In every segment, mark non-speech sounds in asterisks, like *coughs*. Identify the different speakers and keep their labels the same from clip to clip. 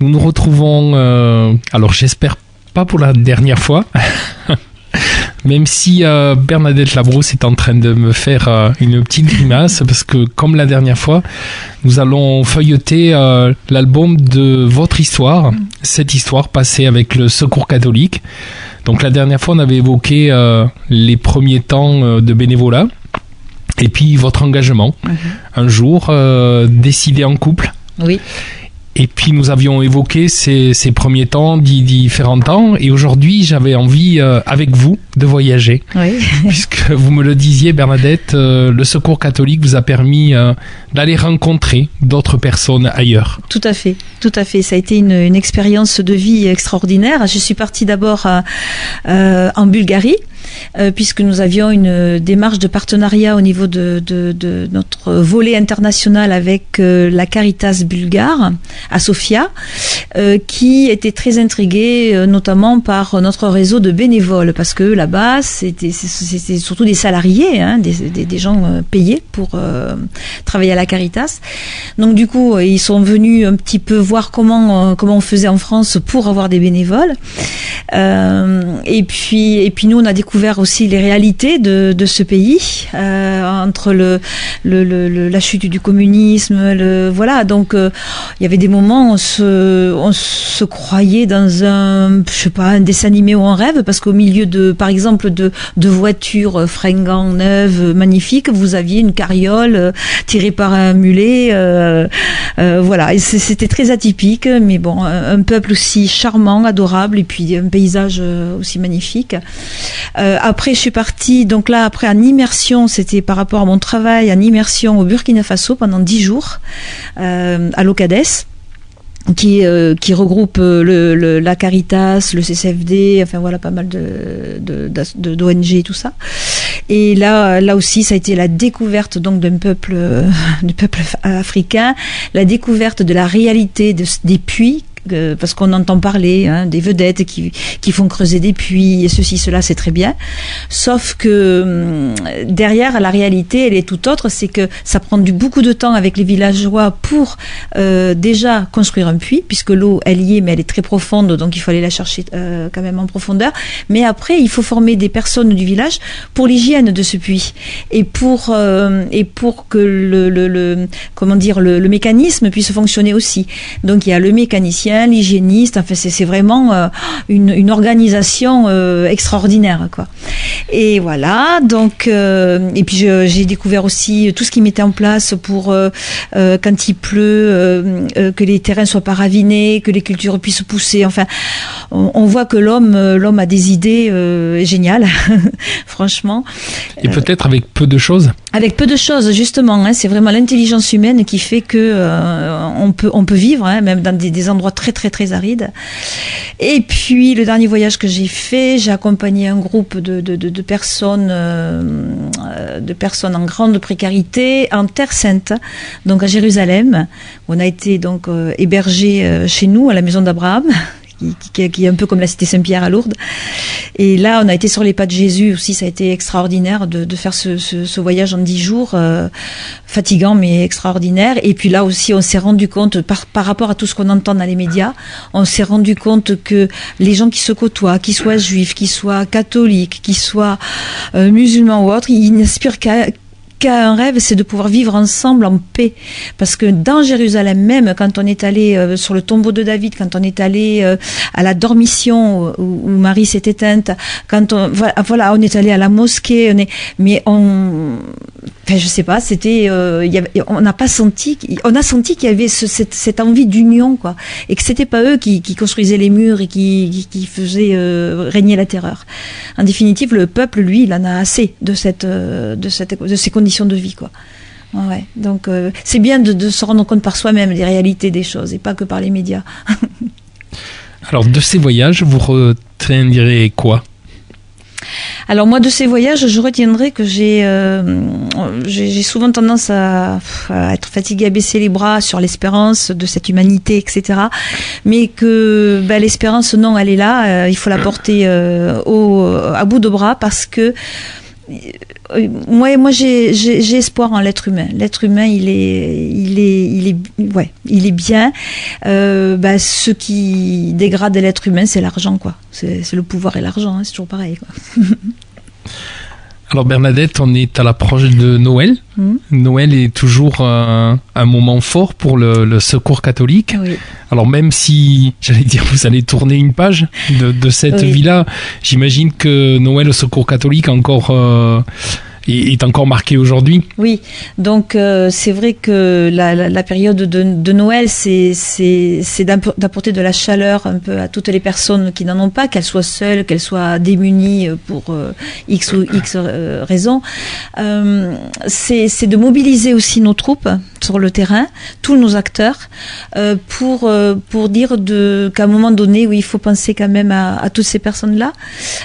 Speaker 1: Nous nous retrouvons, euh, alors j'espère pas pour la dernière fois, *laughs* même si euh, Bernadette Labrousse est en train de me faire euh, une petite grimace, parce que comme la dernière fois, nous allons feuilleter l'album de votre histoire, cette histoire passée avec le Secours catholique. Donc la dernière fois, on avait évoqué les premiers temps de bénévolat. Et puis votre engagement, mhm. un jour décidé en couple,
Speaker 2: oui.
Speaker 1: Et puis nous avions évoqué ces, premiers temps, différents temps, et aujourd'hui j'avais envie euh, avec vous de voyager.
Speaker 2: Oui. *laughs*
Speaker 1: Puisque vous me le disiez Bernadette, euh, le secours catholique vous a permis euh, d'aller rencontrer d'autres personnes ailleurs.
Speaker 2: Tout à fait, tout à fait. Ça a été une, une expérience de vie extraordinaire. Je suis partie d'abord en Bulgarie euh, puisque nous avions une démarche de partenariat au niveau de, notre volet international avec euh, la Caritas bulgare à Sofia, euh, qui était très intriguée notamment par notre réseau de bénévoles, parce que là-bas, c'était surtout des salariés, hein, des, gens payés pour travailler à la Caritas. Donc du coup, ils sont venus un petit peu voir comment comment on faisait en France pour avoir des bénévoles. et puis et puis nous, on a découvert aussi les réalités de, de ce pays euh, entre le, le, la chute du communisme, le voilà. Donc euh, il y avait des moments où on se, on se croyait dans un, je sais pas, un dessin animé ou un rêve parce qu'au milieu de, par exemple, de, de voitures fringants neuves, magnifiques, vous aviez une carriole euh, tirée par un mulet, voilà. Et c'était très atypique, mais bon, un, peuple aussi charmant, adorable, et puis un paysage aussi magnifique. Euh, après, je suis partie, donc là, après, en immersion, c'était par rapport à mon travail, en immersion au Burkina Faso pendant dix jours, euh, à l'Ocades. Qui, euh, qui regroupe la Caritas, le CCFD, enfin voilà pas mal d'ONG et tout ça. Et là, là aussi, ça a été la découverte donc d'un peuple, *laughs* du peuple africain, la découverte de la réalité des puits parce qu'on entend parler hein, des vedettes qui, qui font creuser des puits et ceci, cela, c'est très bien. Sauf que hum, derrière, la réalité, elle est tout autre. C'est que ça prend du, beaucoup de temps avec les villageois pour euh, déjà construire un puits, puisque l'eau, elle y est, mais elle est très profonde, donc il faut aller la chercher euh, quand même en profondeur. Mais après, il faut former des personnes du village pour l'hygiène de ce puits et pour euh, et pour que le, comment dire le mécanisme puisse fonctionner aussi. Donc il y a le mécanicien l'hygiéniste. Enfin, c'est vraiment euh, une, organisation euh, extraordinaire, quoi. Et voilà. Donc, euh, et puis j'ai découvert aussi tout ce qui mettait en place pour quand il pleut, que les terrains soient pas ravinés, que les cultures puissent pousser. Enfin, on, voit que l'homme, l'homme a des idées géniales, *laughs* franchement.
Speaker 1: Et peut-être avec peu de choses?
Speaker 2: Avec peu de choses, justement. Hein, c'est vraiment l'intelligence humaine qui fait que on peut on peut vivre, hein, même dans des, des endroits très très aride. Et puis le dernier voyage que j'ai fait, j'ai accompagné un groupe de, de, personnes, euh, de personnes en grande précarité en Terre Sainte, donc à Jérusalem. On a été donc euh, hébergés euh, chez nous à la maison d'Abraham *laughs* qui, est un peu comme la cité Saint-Pierre à Lourdes. Et là, on a été sur les pas de Jésus aussi. Ça a été extraordinaire de, faire ce, voyage en dix jours, euh, fatigant mais extraordinaire. Et puis là aussi, on s'est rendu compte, par, par rapport à tout ce qu'on entend dans les médias, on s'est rendu compte que les gens qui se côtoient, qu'ils soient juifs, qu'ils soient catholiques, qu'ils soient euh, musulmans ou autres, ils n'aspirent qu'à un rêve, c'est de pouvoir vivre ensemble en paix. Parce que dans Jérusalem même, quand on est allé euh, sur le tombeau de David, quand on est allé euh, à la dormition où, Marie s'est éteinte, quand on voilà, on est allé à la mosquée, on est, mais on, enfin, je sais pas, c'était, euh, on n'a pas senti, on a senti qu'il y avait cette, envie d'union, quoi, et que c'était pas eux qui, construisaient les murs et qui, faisaient régner la terreur. En définitive, le peuple, lui, il en a assez de cette, de cette, de ces conditions de vie, quoi. Ouais, donc euh, c'est bien de, se rendre compte par soi-même des réalités des choses et pas que par les médias. *laughs*
Speaker 1: Alors, de ces voyages, vous retiendrez quoi?
Speaker 2: Alors moi de ces voyages, je retiendrai que j'ai euh, souvent tendance à, être fatiguée, à baisser les bras sur l'espérance de cette humanité, etc. Mais que ben, l'espérance, non, elle est là. Euh, il faut la porter euh, à bout de bras parce que moi, moi j'ai espoir en l'être humain. L'être humain, il est, il est, il est, ouais, il est bien. Euh, bah, ce qui dégrade l'être humain, c'est l'argent, quoi. C'est le pouvoir et l'argent, hein, c'est toujours pareil, quoi. *laughs*
Speaker 1: Alors Bernadette, on est à l'approche de Noël. Hmm. Noël est toujours un, moment fort pour le, secours catholique. Alors même si, j'allais dire, vous allez tourner une page de, cette vie-là, j'imagine que Noël au secours catholique encore... Euh, est, encore marqué aujourd'hui.
Speaker 2: Oui, donc euh, c'est vrai que la, période de, Noël, c'est d'apporter de la chaleur un peu à toutes les personnes qui n'en ont pas, qu'elles soient seules, qu'elles soient démunies pour euh, X ou X euh, raisons. c'est de mobiliser aussi nos troupes sur le terrain, tous nos acteurs, pour, pour dire qu'à un moment donné, oui, il faut penser quand même à, toutes ces personnes-là.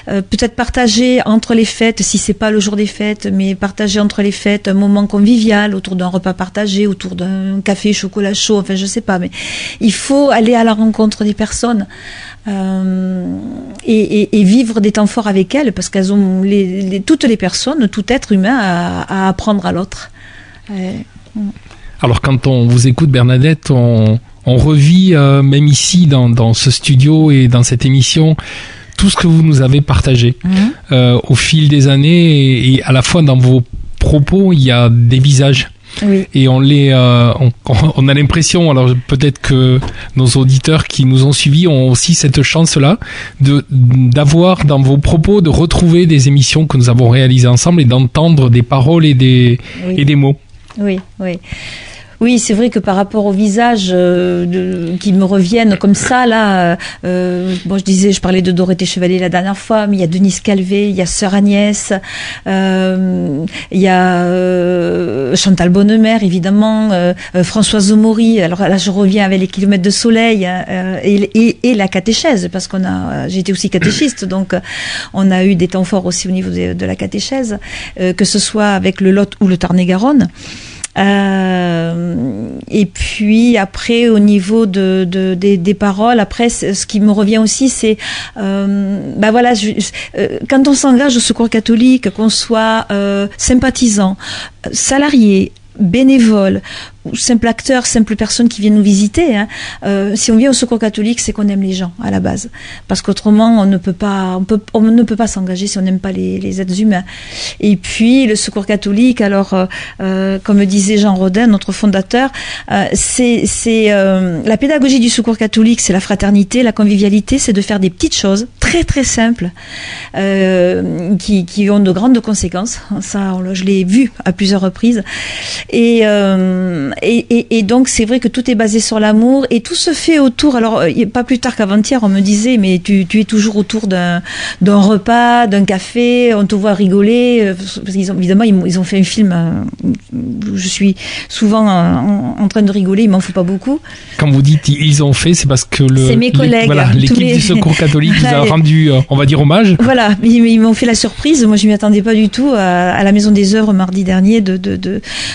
Speaker 2: Peut-être partager entre les fêtes, si c'est pas le jour des fêtes, mais partager entre les fêtes un moment convivial autour d'un repas partagé, autour d'un café chocolat chaud, enfin je sais pas, mais il faut aller à la rencontre des personnes euh, et, vivre des temps forts avec elles parce qu'elles ont les, toutes les personnes, tout être humain à, apprendre à l'autre.
Speaker 1: Alors quand on vous écoute Bernadette, on, revit euh, même ici dans, dans, ce studio et dans cette émission tout ce que vous nous avez partagé mhm. euh, au fil des années et, à la fois dans vos propos, il y a des visages. Et on les, euh, *laughs* on, a l'impression, alors peut-être que nos auditeurs qui nous ont suivis ont aussi cette chance-là de d'avoir dans vos propos de retrouver des émissions que nous avons réalisées ensemble et d'entendre des paroles et des et des mots.
Speaker 2: Oui, oui. Oui, c'est vrai que par rapport au visage euh, qui me reviennent comme ça, là, euh, euh, bon, je disais, je parlais de Dorothée Chevalier la dernière fois, mais il y a Denise Calvé, il y a Sœur Agnès, il y a Chantal Bonnemer, évidemment, Françoise Maury. Alors là, je reviens avec les kilomètres de soleil hein, et, la catéchèse, parce qu'on a, été aussi catéchiste, *coughs* donc on a eu des temps forts aussi au niveau de, de la catéchèse, que ce soit avec le Lot ou le Tarn-et-Garonne. Euh, et puis après, au niveau de, de des, paroles, après, ce qui me revient aussi, c'est, bah voilà, je, euh, quand on s'engage au Secours catholique, qu'on soit sympathisant, salarié, bénévole simple acteur, simple personne qui vient nous visiter. Hein. Euh, si on vient au Secours catholique, c'est qu'on aime les gens à la base, parce qu'autrement on ne peut pas, on, ne peut pas s'engager si on n'aime pas les, êtres humains. Et puis le Secours catholique, alors euh, euh comme disait Jean Rodin, notre fondateur, euh, c'est euh, la pédagogie du Secours catholique, c'est la fraternité, la convivialité, c'est de faire des petites choses très très simples qui, qui ont de grandes conséquences. Ça, je l'ai vu à plusieurs reprises. Et et, donc c'est vrai que tout est basé sur l'amour et tout se fait autour. Alors euh, pas plus tard qu'avant-hier, on me disait mais tu, es toujours autour d'un repas, d'un café, on te voit rigoler. Euh, parce qu'ils ont, évidemment ils, ont fait un film euh, où je suis souvent en, train de rigoler, il m'en faut pas beaucoup.
Speaker 1: Quand vous dites ils ont fait, c'est parce que le
Speaker 2: c'est mes collègues,
Speaker 1: l'équipe du Secours catholique vous a *laughs* rendu, on va dire hommage.
Speaker 2: Voilà, ils, m'ont fait la surprise. Moi je m'y attendais pas du tout à, la Maison des Œuvres mardi dernier de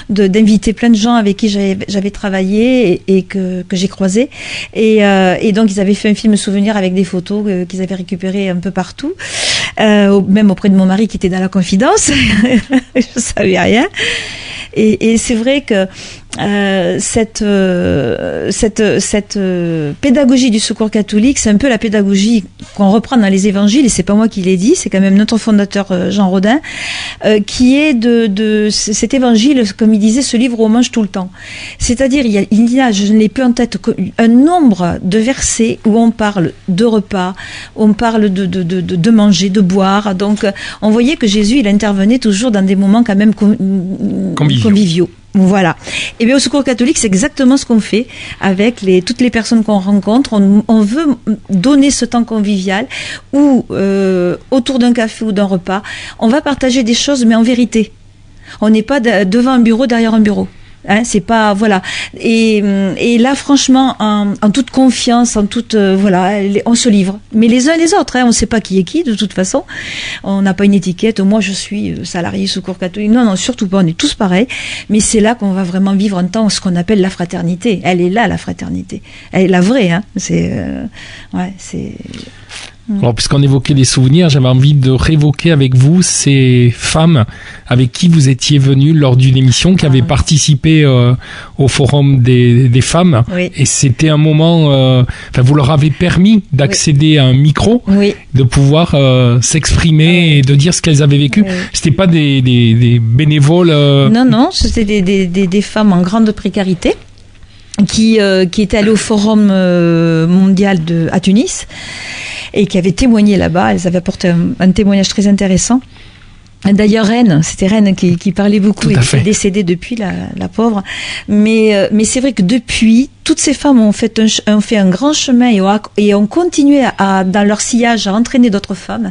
Speaker 2: d'inviter de, plein de gens avec qui j'avais travaillé et, que, j'ai croisé. Euh, et, donc, ils avaient fait un film souvenir avec des photos qu'ils avaient récupérées un peu partout, euh, même auprès de mon mari qui était dans la confidence. *laughs* je savais rien. Et, et c'est vrai que euh, cette, euh, cette, cette euh, pédagogie du secours catholique, c'est un peu la pédagogie qu'on reprend dans les évangiles, et c'est pas moi qui l'ai dit, c'est quand même notre fondateur Jean Rodin, qui est de, de cet évangile, comme il disait, ce livre où on mange tout le temps. C'est-à-dire, il y a, il y a je ne l'ai plus en tête, un nombre de versets où on parle de repas, on parle de, de, de, de manger, de boire. Donc, on voyait que Jésus, il intervenait toujours dans des moments quand même conviviaux. Voilà. Et bien au Secours catholique, c'est exactement ce qu'on fait avec les, toutes les personnes qu'on rencontre. On, veut donner ce temps convivial où, euh, autour d'un café ou d'un repas, on va partager des choses, mais en vérité. On n'est pas devant un bureau, derrière un bureau. Hein, c'est pas voilà. Et, et là, franchement, en, toute confiance, en toute euh, voilà, on se livre. Mais les uns et les autres, hein, on ne sait pas qui est qui de toute façon. On n'a pas une étiquette. Moi, je suis euh, salarié secours catholique. Non, non, surtout pas. On est tous pareils. Mais c'est là qu'on va vraiment vivre en temps ce qu'on appelle la fraternité. Elle est là, la fraternité. Elle est la vraie. Hein. C'est euh, ouais, c'est.
Speaker 1: Alors, puisqu'on évoquait les souvenirs, j'avais envie de révoquer avec vous ces femmes avec qui vous étiez venu lors d'une émission qui avait ah. participé euh, au forum des, des femmes. Et c'était un moment, euh, enfin, vous leur avez permis d'accéder à un micro, de pouvoir euh, s'exprimer et de dire ce qu'elles avaient vécu. C'était pas des, des, des bénévoles.
Speaker 2: Non, non, c'était des, des, des, femmes en grande précarité qui, qui étaient allées au forum mondial de, à Tunis et qui avaient témoigné là-bas. Elles avaient apporté un, témoignage très intéressant. D'ailleurs, Rennes, c'était Rennes qui, qui, parlait beaucoup, et qui est décédée depuis, la, la pauvre. Mais, euh, mais c'est vrai que depuis, toutes ces femmes ont fait un, ont fait un grand chemin et ont, et ont continué à, dans leur sillage à entraîner d'autres femmes.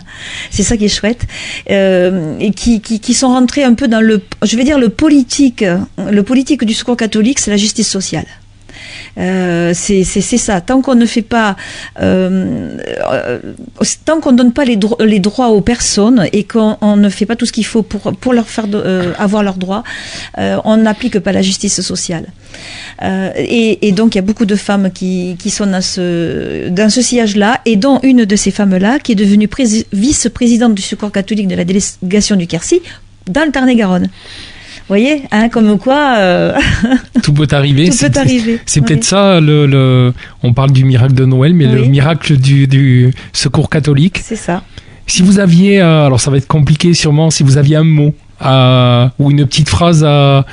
Speaker 2: C'est ça qui est chouette. Euh, et qui, qui, qui, sont rentrées un peu dans le, je vais dire, le politique. Le politique du secours catholique, c'est la justice sociale. Euh, c'est ça. Tant qu'on ne fait pas, euh, euh, tant qu'on donne pas les, droits aux personnes et qu'on ne fait pas tout ce qu'il faut pour, pour leur faire avoir leurs droits, on n'applique pas la justice sociale. Et, et, donc il y a beaucoup de femmes qui, qui sont dans ce, dans ce sillage-là, et dont une de ces femmes-là qui est devenue vice-présidente du Secours catholique de la délégation du Quercy dans le Tarn-et-Garonne voyez, hein, comme quoi. Euh, *laughs*
Speaker 1: Tout peut arriver.
Speaker 2: Tout peut arriver.
Speaker 1: C'est peut-être ça, le, le, on parle du miracle de Noël, mais le miracle du, du secours catholique.
Speaker 2: C'est ça.
Speaker 1: Si vous aviez, euh, alors ça va être compliqué sûrement, si vous aviez un mot euh, ou une petite phrase à,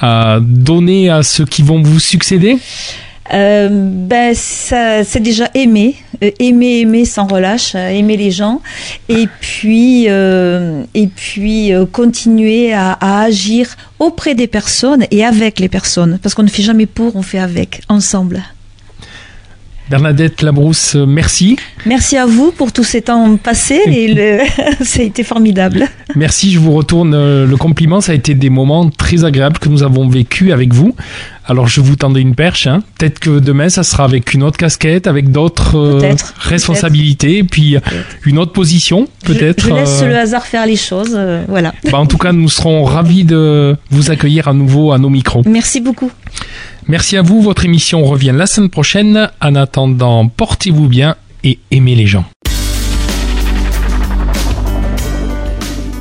Speaker 1: à donner à ceux qui vont vous succéder
Speaker 2: euh, ben c'est déjà aimer, euh, aimer, aimer sans relâche, euh, aimer les gens, et puis et puis continuer à, à, agir auprès des personnes et avec les personnes, parce qu'on ne fait jamais pour, on fait avec, ensemble.
Speaker 1: Bernadette Labrousse, merci.
Speaker 2: Merci à vous pour tous ces temps passés et le... *laughs* ça a été formidable.
Speaker 1: Merci, je vous retourne le compliment. Ça a été des moments très agréables que nous avons vécu avec vous. Alors je vous tendais une perche. Hein. Peut-être que demain ça sera avec une autre casquette, avec d'autres euh, responsabilités, puis une autre position peut-être.
Speaker 2: Je, laisse euh, le hasard faire les choses. Euh, voilà.
Speaker 1: Bah, en tout cas, nous serons ravis de vous accueillir à nouveau à nos micros.
Speaker 2: Merci beaucoup.
Speaker 1: Merci à vous. Votre émission revient la semaine prochaine. En attendant, portez-vous bien et aimez les gens.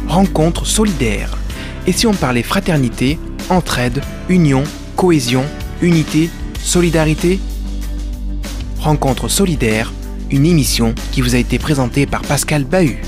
Speaker 3: Rencontre solidaire. Et si on parlait fraternité, entraide, union cohésion, unité, solidarité Rencontre solidaire, une émission qui vous a été présentée par Pascal Bahut.